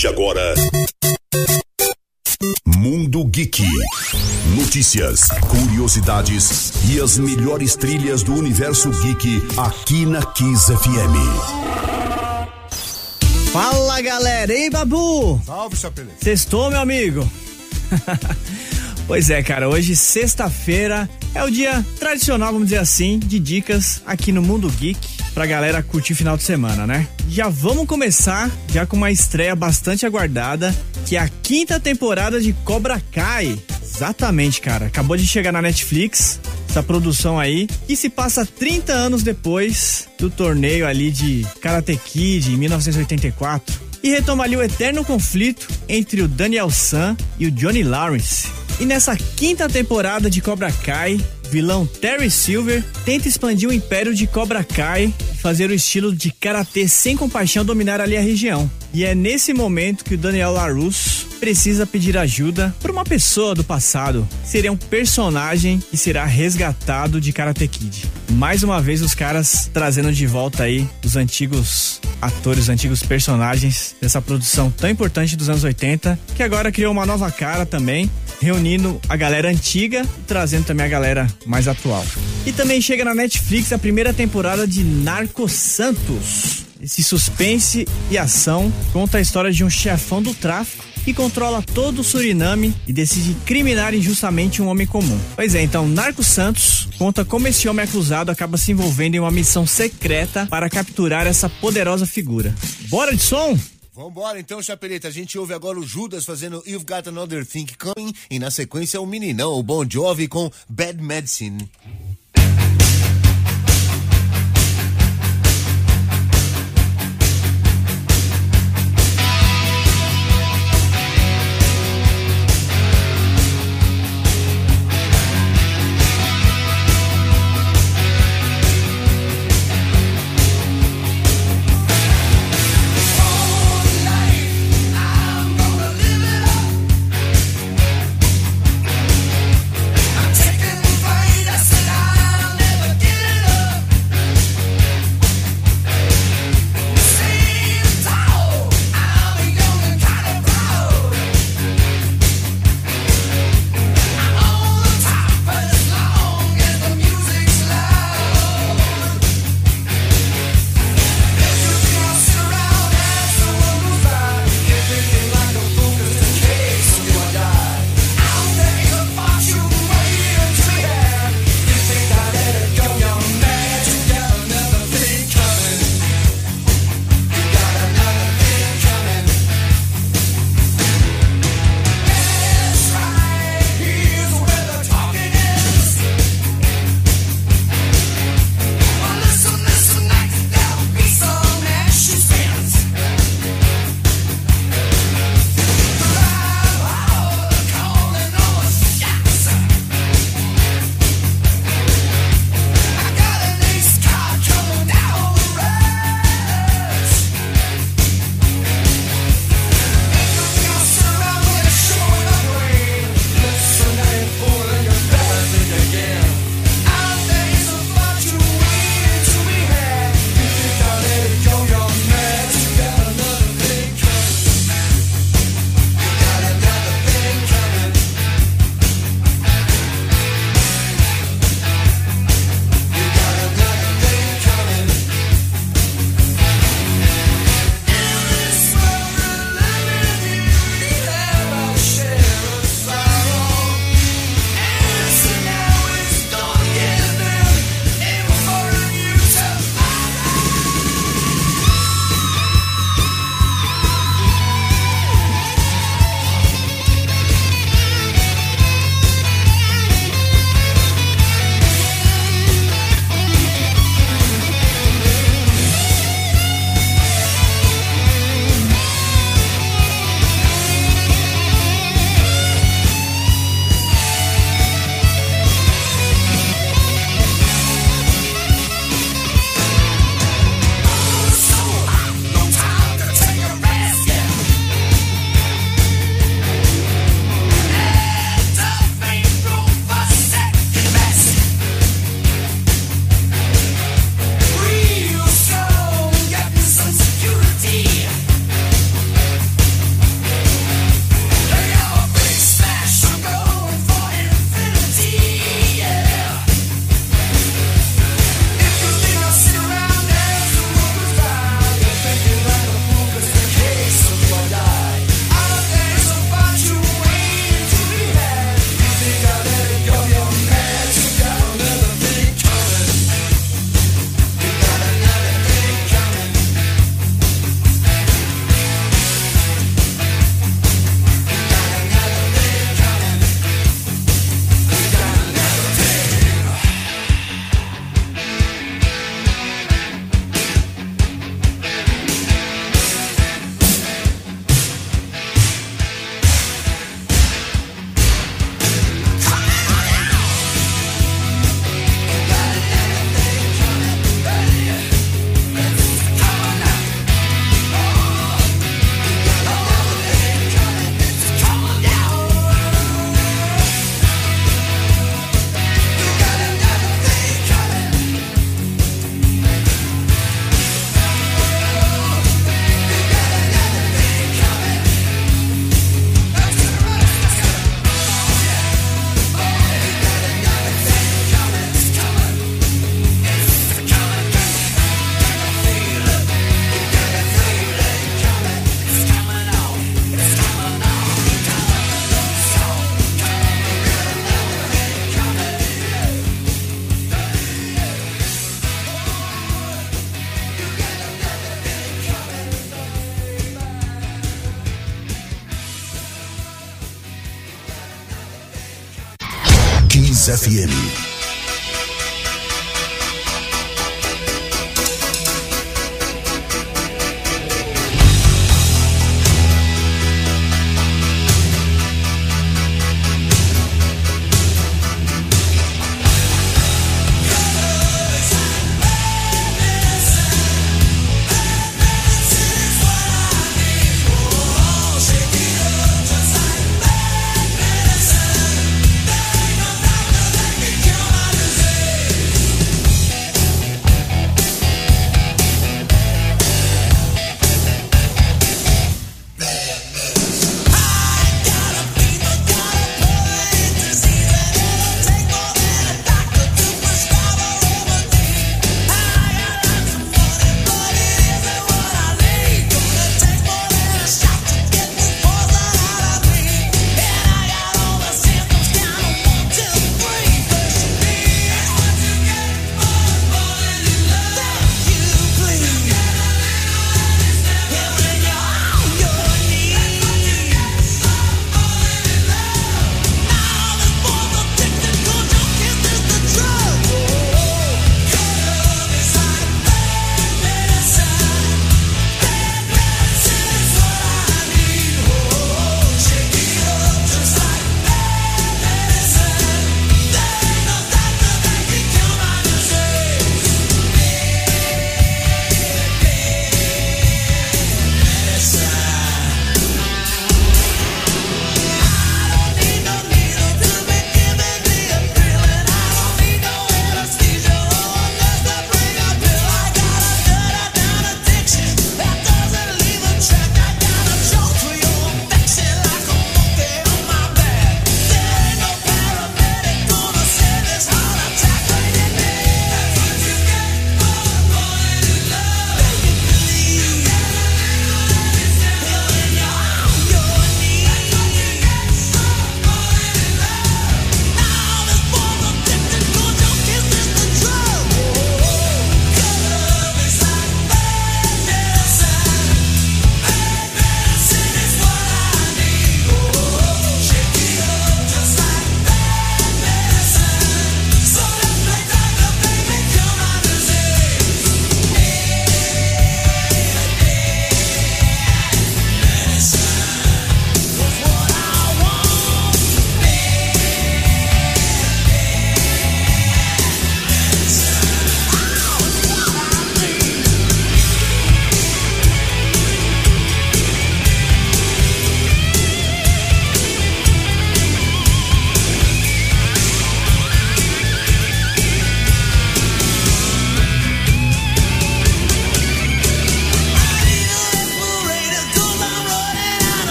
de agora. Mundo Geek. Notícias, curiosidades e as melhores trilhas do universo geek aqui na Kiss FM. Fala galera, ei Babu! Salve, Chapelê. Sextou, meu amigo? pois é, cara, hoje, sexta-feira, é o dia tradicional, vamos dizer assim, de dicas aqui no Mundo Geek pra galera curtir final de semana, né? Já vamos começar já com uma estreia bastante aguardada, que é a quinta temporada de Cobra Kai. Exatamente, cara. Acabou de chegar na Netflix, essa produção aí, que se passa 30 anos depois do torneio ali de Karate Kid em 1984 e retoma ali o eterno conflito entre o Daniel San e o Johnny Lawrence. E nessa quinta temporada de Cobra Kai, vilão Terry Silver tenta expandir o império de Cobra Kai e fazer o estilo de karatê sem compaixão dominar ali a região. E é nesse momento que o Daniel LaRusso precisa pedir ajuda por uma pessoa do passado. Seria um personagem que será resgatado de Karate Kid. Mais uma vez os caras trazendo de volta aí os antigos atores, os antigos personagens dessa produção tão importante dos anos 80, que agora criou uma nova cara também, reunindo a galera antiga e trazendo também a galera mais atual. E também chega na Netflix a primeira temporada de Narco Santos. Esse suspense e ação conta a história de um chefão do tráfico que controla todo o Suriname e decide criminar injustamente um homem comum. Pois é, então Narco Santos conta como esse homem acusado acaba se envolvendo em uma missão secreta para capturar essa poderosa figura. Bora de som? Vambora então, Chapeleta. A gente ouve agora o Judas fazendo You've Got Another Thing Coming e na sequência o meninão, o Bon Jovi com Bad Medicine.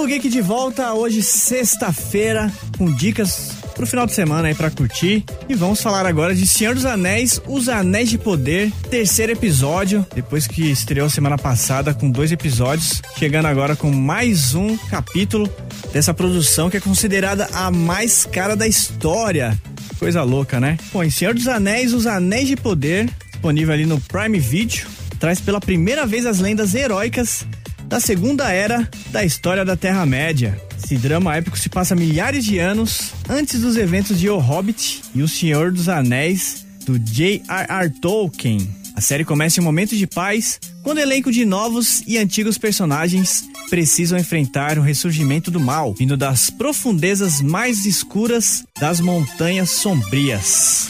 Mundo Geek de volta hoje, sexta-feira, com dicas pro final de semana aí para curtir. E vamos falar agora de Senhor dos Anéis, Os Anéis de Poder, terceiro episódio, depois que estreou semana passada com dois episódios, chegando agora com mais um capítulo dessa produção que é considerada a mais cara da história. Coisa louca, né? Bom, em Senhor dos Anéis, Os Anéis de Poder, disponível ali no Prime Video, traz pela primeira vez as lendas heróicas da segunda era da história da Terra-média. Esse drama épico se passa milhares de anos antes dos eventos de O Hobbit e O Senhor dos Anéis do J.R.R. Tolkien. A série começa em um momento de paz, quando o elenco de novos e antigos personagens precisam enfrentar o ressurgimento do mal, vindo das profundezas mais escuras das montanhas sombrias.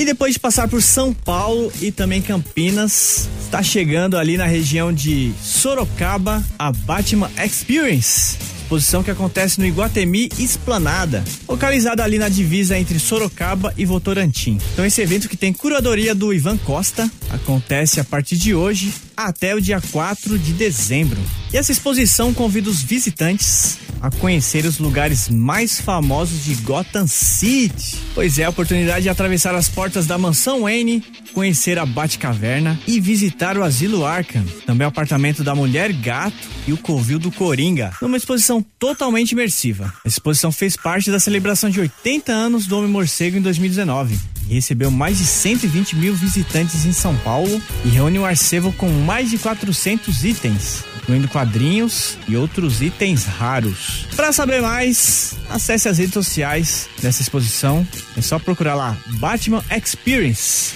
E depois de passar por São Paulo e também Campinas, está chegando ali na região de Sorocaba a Batman Experience exposição que acontece no Iguatemi Esplanada, localizada ali na divisa entre Sorocaba e Votorantim. Então esse evento que tem curadoria do Ivan Costa acontece a partir de hoje até o dia 4 de dezembro. E essa exposição convida os visitantes a conhecer os lugares mais famosos de Gotham City. Pois é, a oportunidade de atravessar as portas da mansão Wayne, conhecer a Batcaverna e visitar o Asilo Arkham, também o apartamento da Mulher Gato e o Covil do Coringa, numa exposição totalmente imersiva. A exposição fez parte da celebração de 80 anos do Homem Morcego em 2019 recebeu mais de 120 mil visitantes em São Paulo e reúne um arcevo com mais de 400 itens, incluindo quadrinhos e outros itens raros. Para saber mais, acesse as redes sociais dessa exposição. É só procurar lá Batman Experience.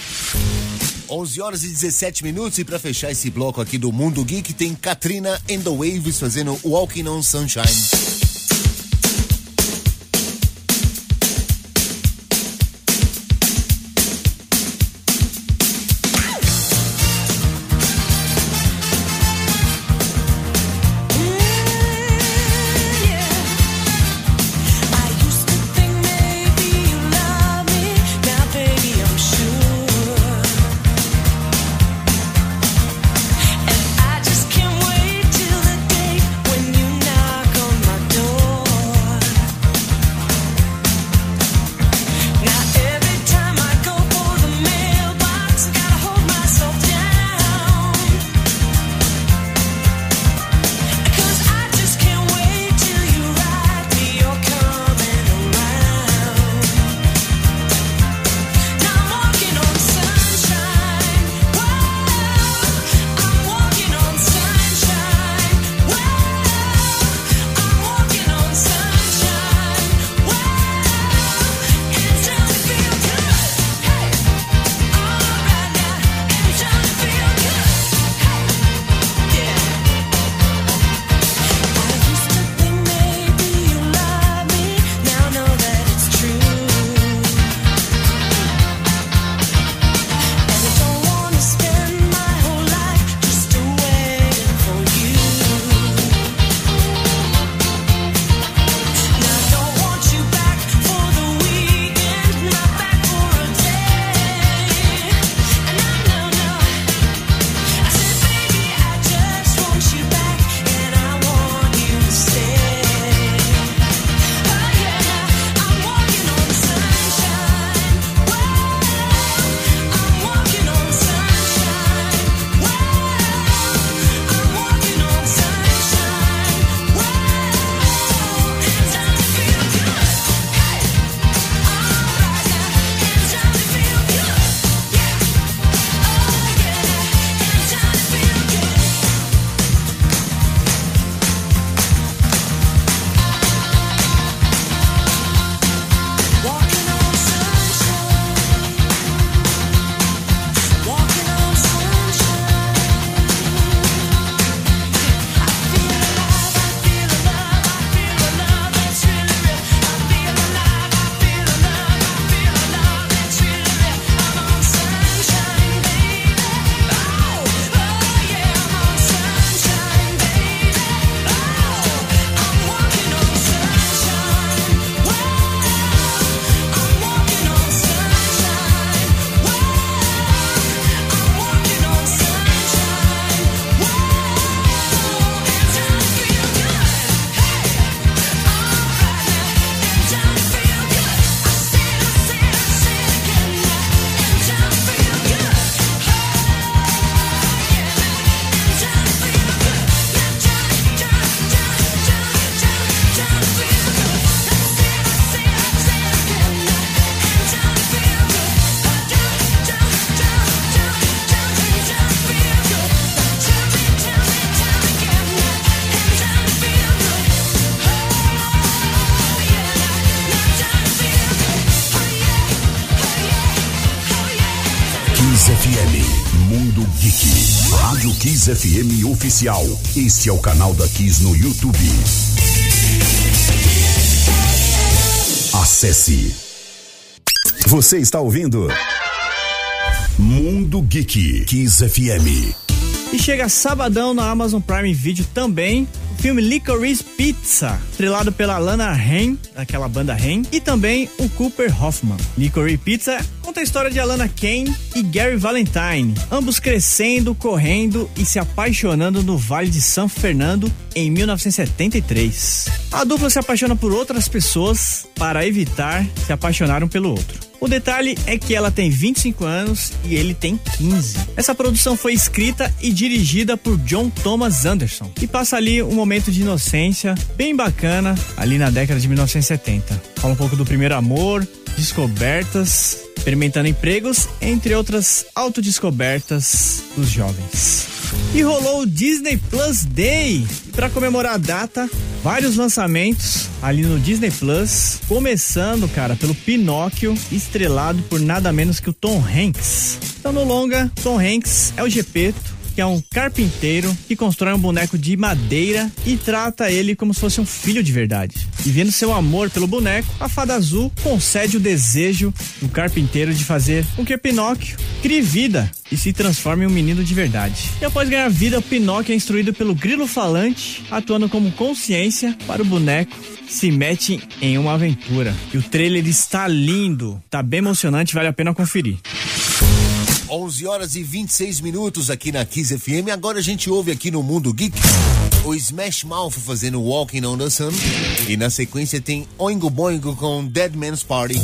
11 horas e 17 minutos e para fechar esse bloco aqui do Mundo Geek tem Katrina and the Waves fazendo Walking on Sunshine. Kiss FM Oficial. Este é o canal da Kiss no YouTube. Acesse. Você está ouvindo? Mundo Geek. Kiss FM. E chega sabadão na Amazon Prime Video também filme Licorice Pizza, estrelado pela Lana Haim, daquela banda Haim, e também o Cooper Hoffman. Licorice Pizza conta a história de Alana Kane e Gary Valentine, ambos crescendo, correndo e se apaixonando no Vale de São Fernando em 1973. A dupla se apaixona por outras pessoas para evitar se apaixonar um pelo outro. O detalhe é que ela tem 25 anos e ele tem 15. Essa produção foi escrita e dirigida por John Thomas Anderson e passa ali um momento de inocência bem bacana ali na década de 1970. Fala um pouco do primeiro amor, descobertas, experimentando empregos, entre outras autodescobertas dos jovens. E rolou o Disney Plus Day. E para comemorar a data, vários lançamentos ali no Disney Plus, começando, cara, pelo Pinóquio, estrelado por nada menos que o Tom Hanks. Então no longa, Tom Hanks é o Gepeto que é um carpinteiro que constrói um boneco de madeira e trata ele como se fosse um filho de verdade. E vendo seu amor pelo boneco, a fada azul concede o desejo do carpinteiro de fazer com que Pinóquio crie vida e se transforme em um menino de verdade. E após ganhar vida, Pinóquio é instruído pelo grilo falante, atuando como consciência para o boneco se mete em uma aventura. E o trailer está lindo, tá bem emocionante, vale a pena conferir. 11 horas e 26 minutos aqui na Kiss FM. Agora a gente ouve aqui no Mundo Geek o Smash Mouth fazendo Walking on the Sun. E na sequência tem Oingo Boingo com Dead Man's Party.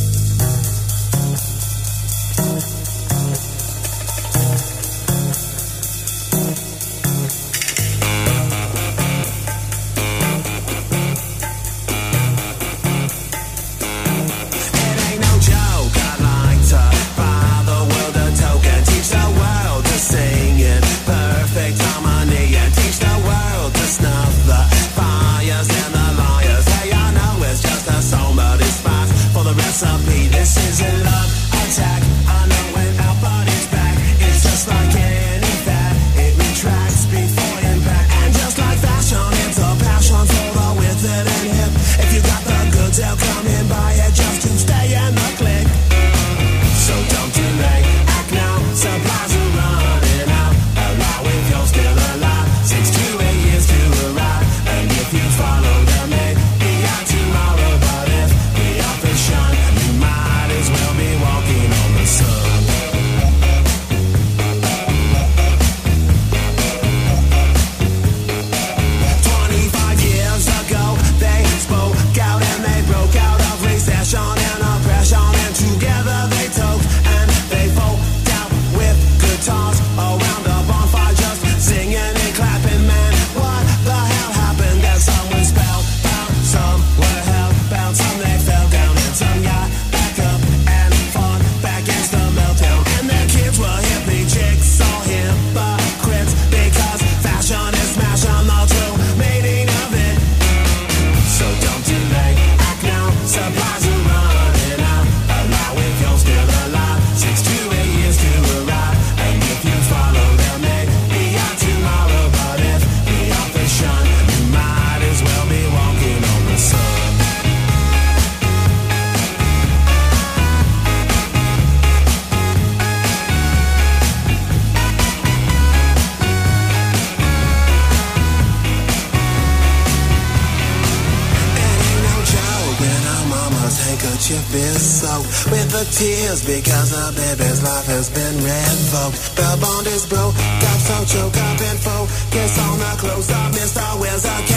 has been revoked. The bond is broke. Got so choked up and focused on the close up. Missed our wheels. I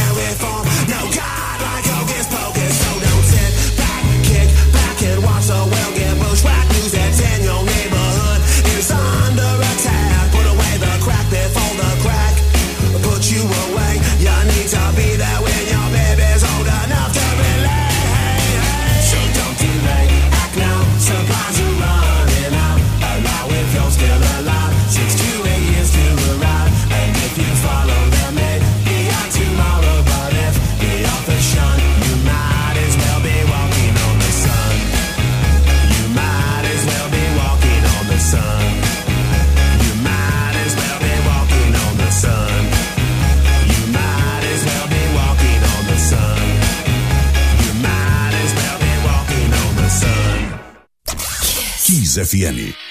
Kiss FM.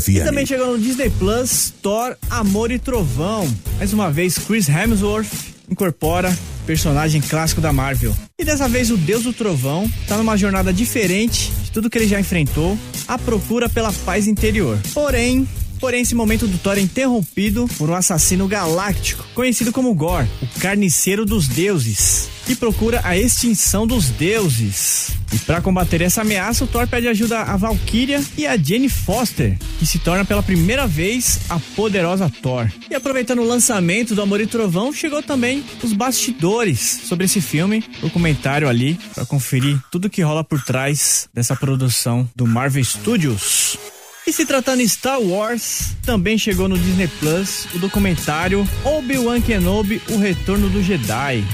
FM. E também chegou no Disney Plus, Thor, Amor e Trovão. Mais uma vez, Chris Hemsworth incorpora personagem clássico da Marvel. E dessa vez o Deus do Trovão tá numa jornada diferente de tudo que ele já enfrentou, à procura pela paz interior. Porém, Porém, esse momento do Thor é interrompido por um assassino galáctico, conhecido como Gore, o carniceiro dos deuses, que procura a extinção dos deuses. E para combater essa ameaça, o Thor pede ajuda a Valkyria e a Jane Foster, que se torna pela primeira vez a poderosa Thor. E aproveitando o lançamento do Amor e Trovão, chegou também os bastidores sobre esse filme, o comentário ali para conferir tudo que rola por trás dessa produção do Marvel Studios. E se tratando de Star Wars, também chegou no Disney Plus o documentário Obi-Wan Kenobi: O Retorno do Jedi.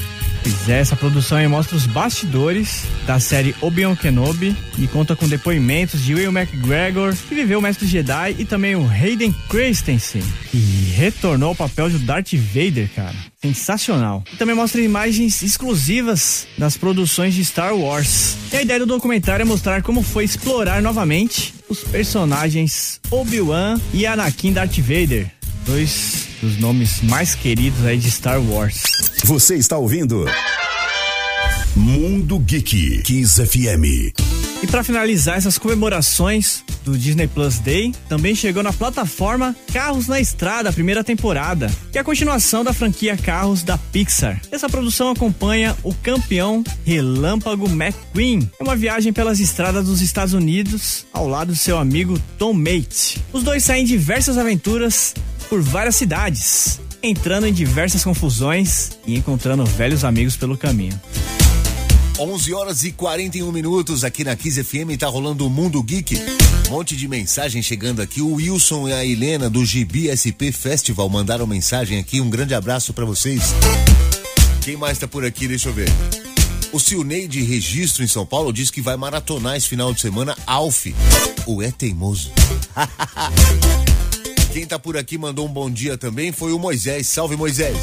Pois é, essa produção aí mostra os bastidores da série Obi-Wan Kenobi e conta com depoimentos de Will McGregor, que viveu o Mestre Jedi, e também o Hayden Christensen, que retornou ao papel de Darth Vader, cara. Sensacional. E também mostra imagens exclusivas das produções de Star Wars. E a ideia do documentário é mostrar como foi explorar novamente os personagens Obi-Wan e Anakin Darth Vader, dois dos nomes mais queridos aí de Star Wars. Você está ouvindo Mundo Geek Kiss FM. E para finalizar essas comemorações do Disney Plus Day, também chegou na plataforma Carros na Estrada, a primeira temporada, que é a continuação da franquia Carros da Pixar. Essa produção acompanha o campeão Relâmpago McQueen. É uma viagem pelas estradas dos Estados Unidos ao lado de seu amigo Tom Mate. Os dois saem em diversas aventuras por várias cidades, entrando em diversas confusões e encontrando velhos amigos pelo caminho. 11 horas e 41 minutos aqui na Kiss FM, tá rolando o Mundo Geek. Um monte de mensagem chegando aqui. O Wilson e a Helena do GBSP Festival mandaram mensagem aqui. Um grande abraço para vocês. Quem mais tá por aqui? Deixa eu ver. O Silnei de Registro em São Paulo diz que vai maratonar esse final de semana Alf. O é teimoso. Quem tá por aqui mandou um bom dia também foi o Moisés. Salve Moisés.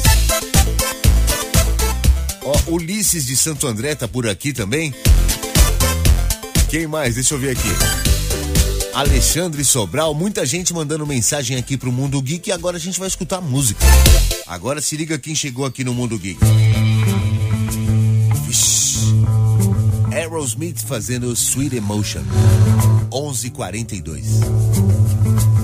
Ó, Ulisses de Santo André tá por aqui também. Quem mais? Deixa eu ver aqui. Alexandre Sobral, muita gente mandando mensagem aqui pro Mundo Geek e agora a gente vai escutar música. Agora se liga quem chegou aqui no Mundo Geek. Vixe. Aerosmith fazendo Sweet Emotion. 11:42.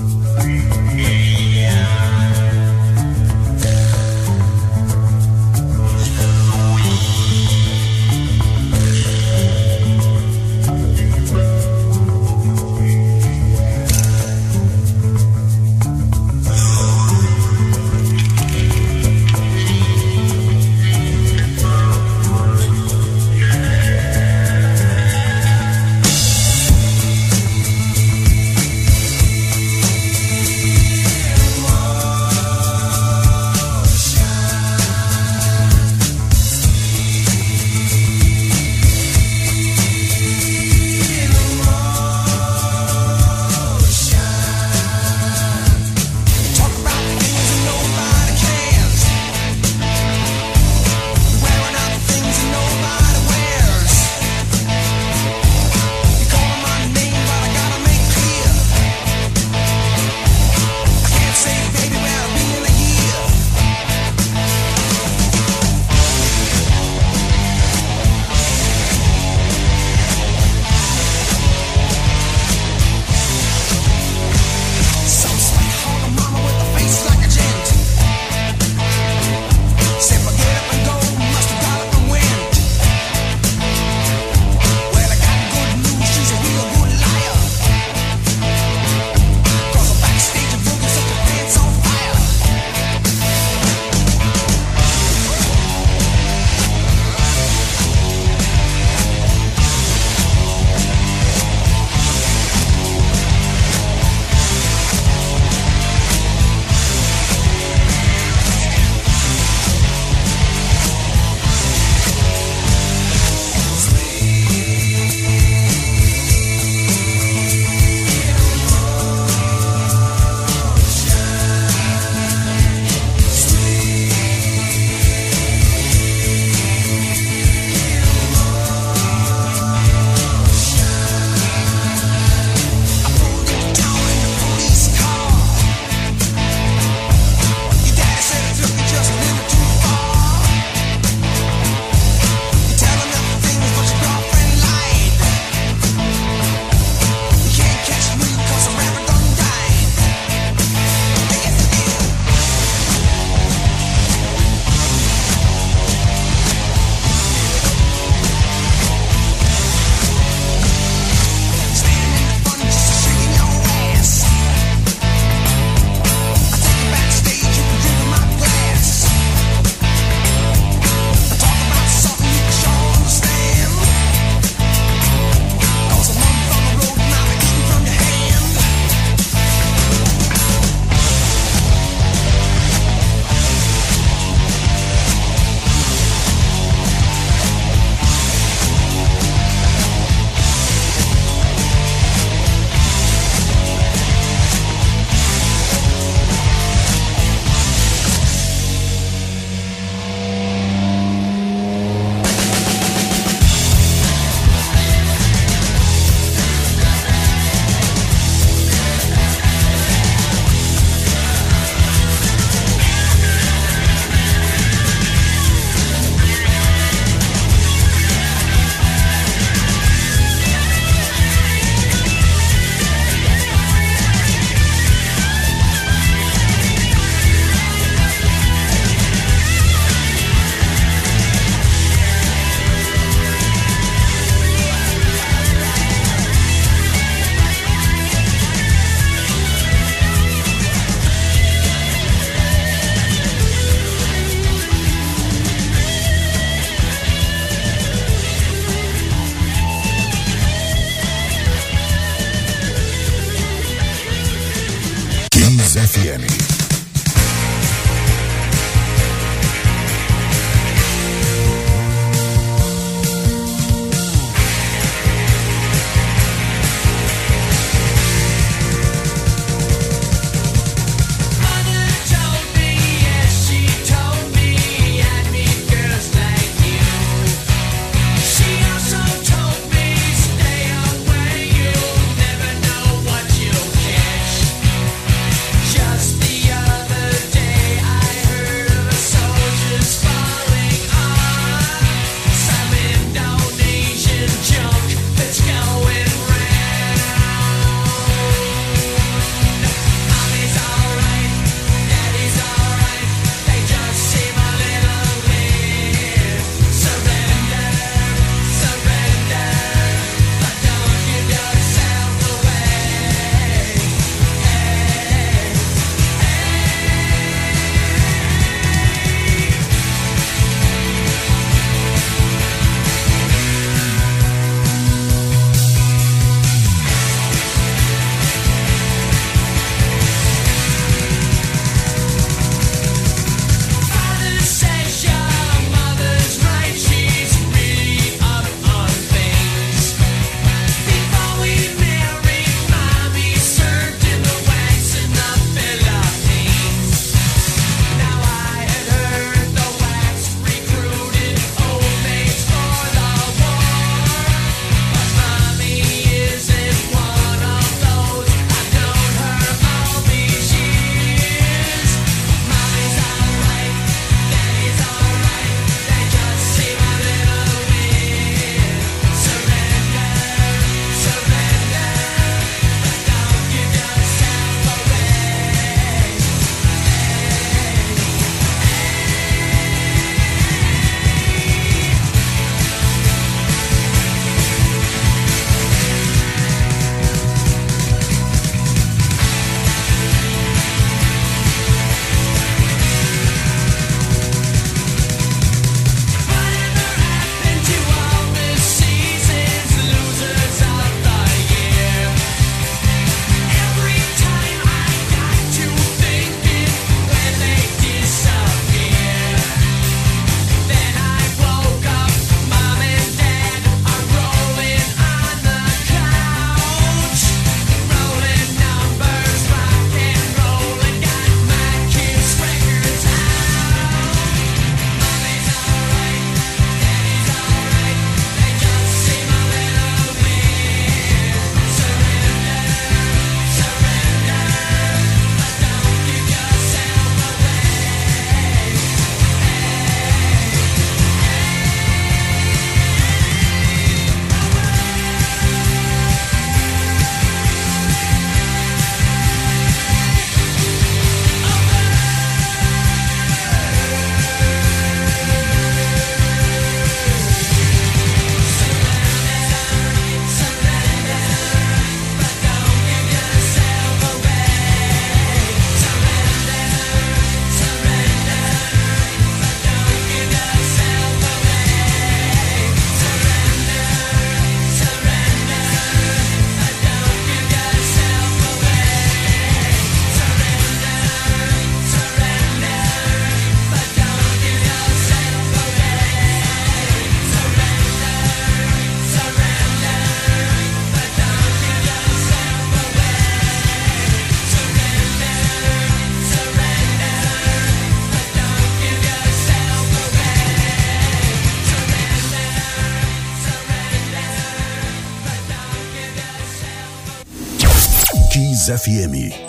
FM.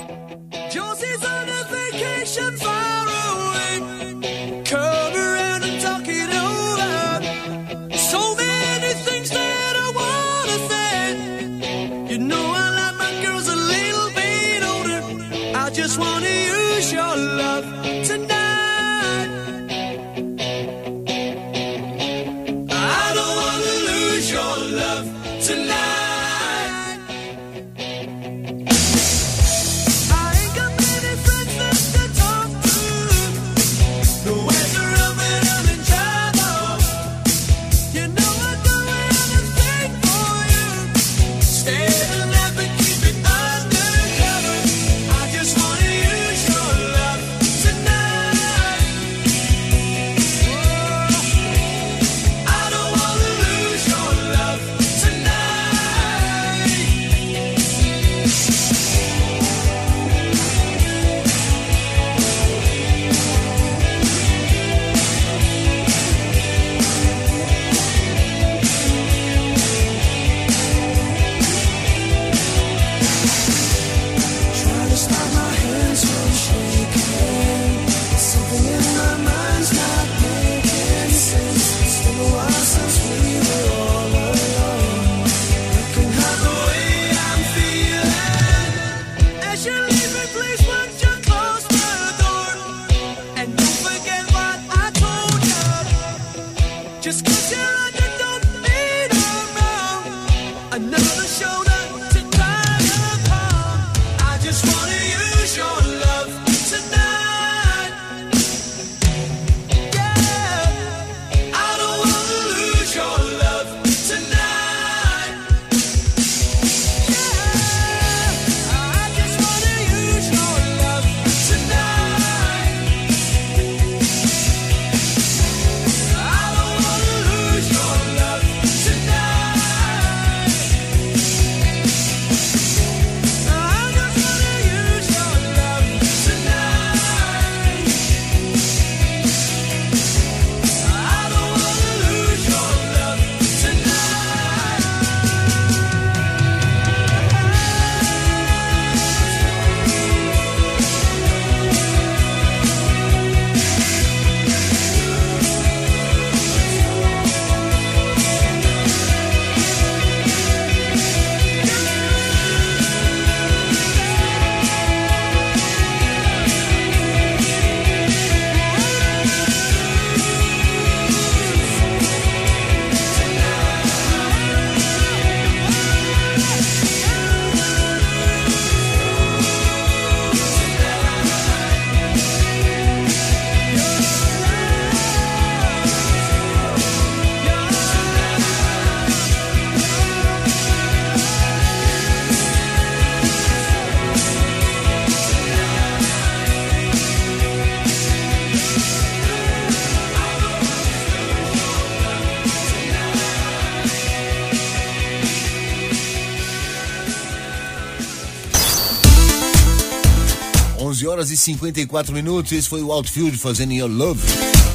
11 horas e 54 minutos. Esse foi o Outfield fazendo Your Love.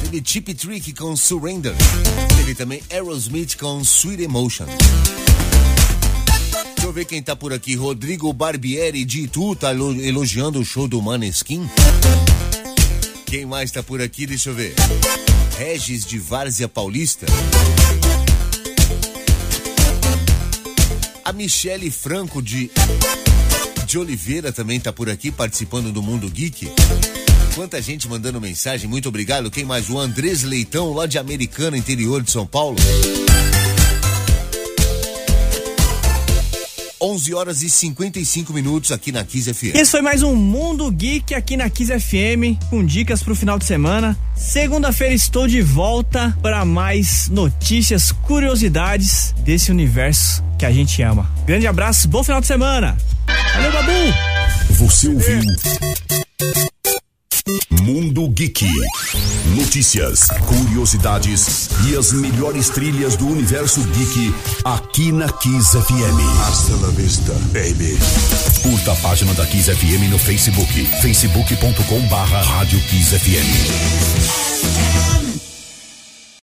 Teve Chip Trick com Surrender. Teve também Aerosmith com Sweet Emotion. Deixa eu ver quem tá por aqui. Rodrigo Barbieri de Itu tá elogiando o show do Maneskin. Quem mais tá por aqui? Deixa eu ver. Regis de Várzea Paulista. A Michele Franco de de Oliveira também tá por aqui participando do Mundo Geek. Quanta gente mandando mensagem, muito obrigado. Quem mais? O Andrés Leitão, lá de Americana, interior de São Paulo. 11 horas e 55 minutos aqui na Kiss FM. Esse foi mais um Mundo Geek aqui na Kiss FM, com dicas pro final de semana. Segunda-feira estou de volta para mais notícias, curiosidades desse universo que a gente ama. Grande abraço, bom final de semana. Valeu, Babu. Você ouviu Mundo Geek. Notícias, curiosidades e as melhores trilhas do universo geek aqui na Kiss FM. Hasta la vista, baby. Curta a página da Kiss FM no Facebook, facebook.com barra Rádio Kiss FM.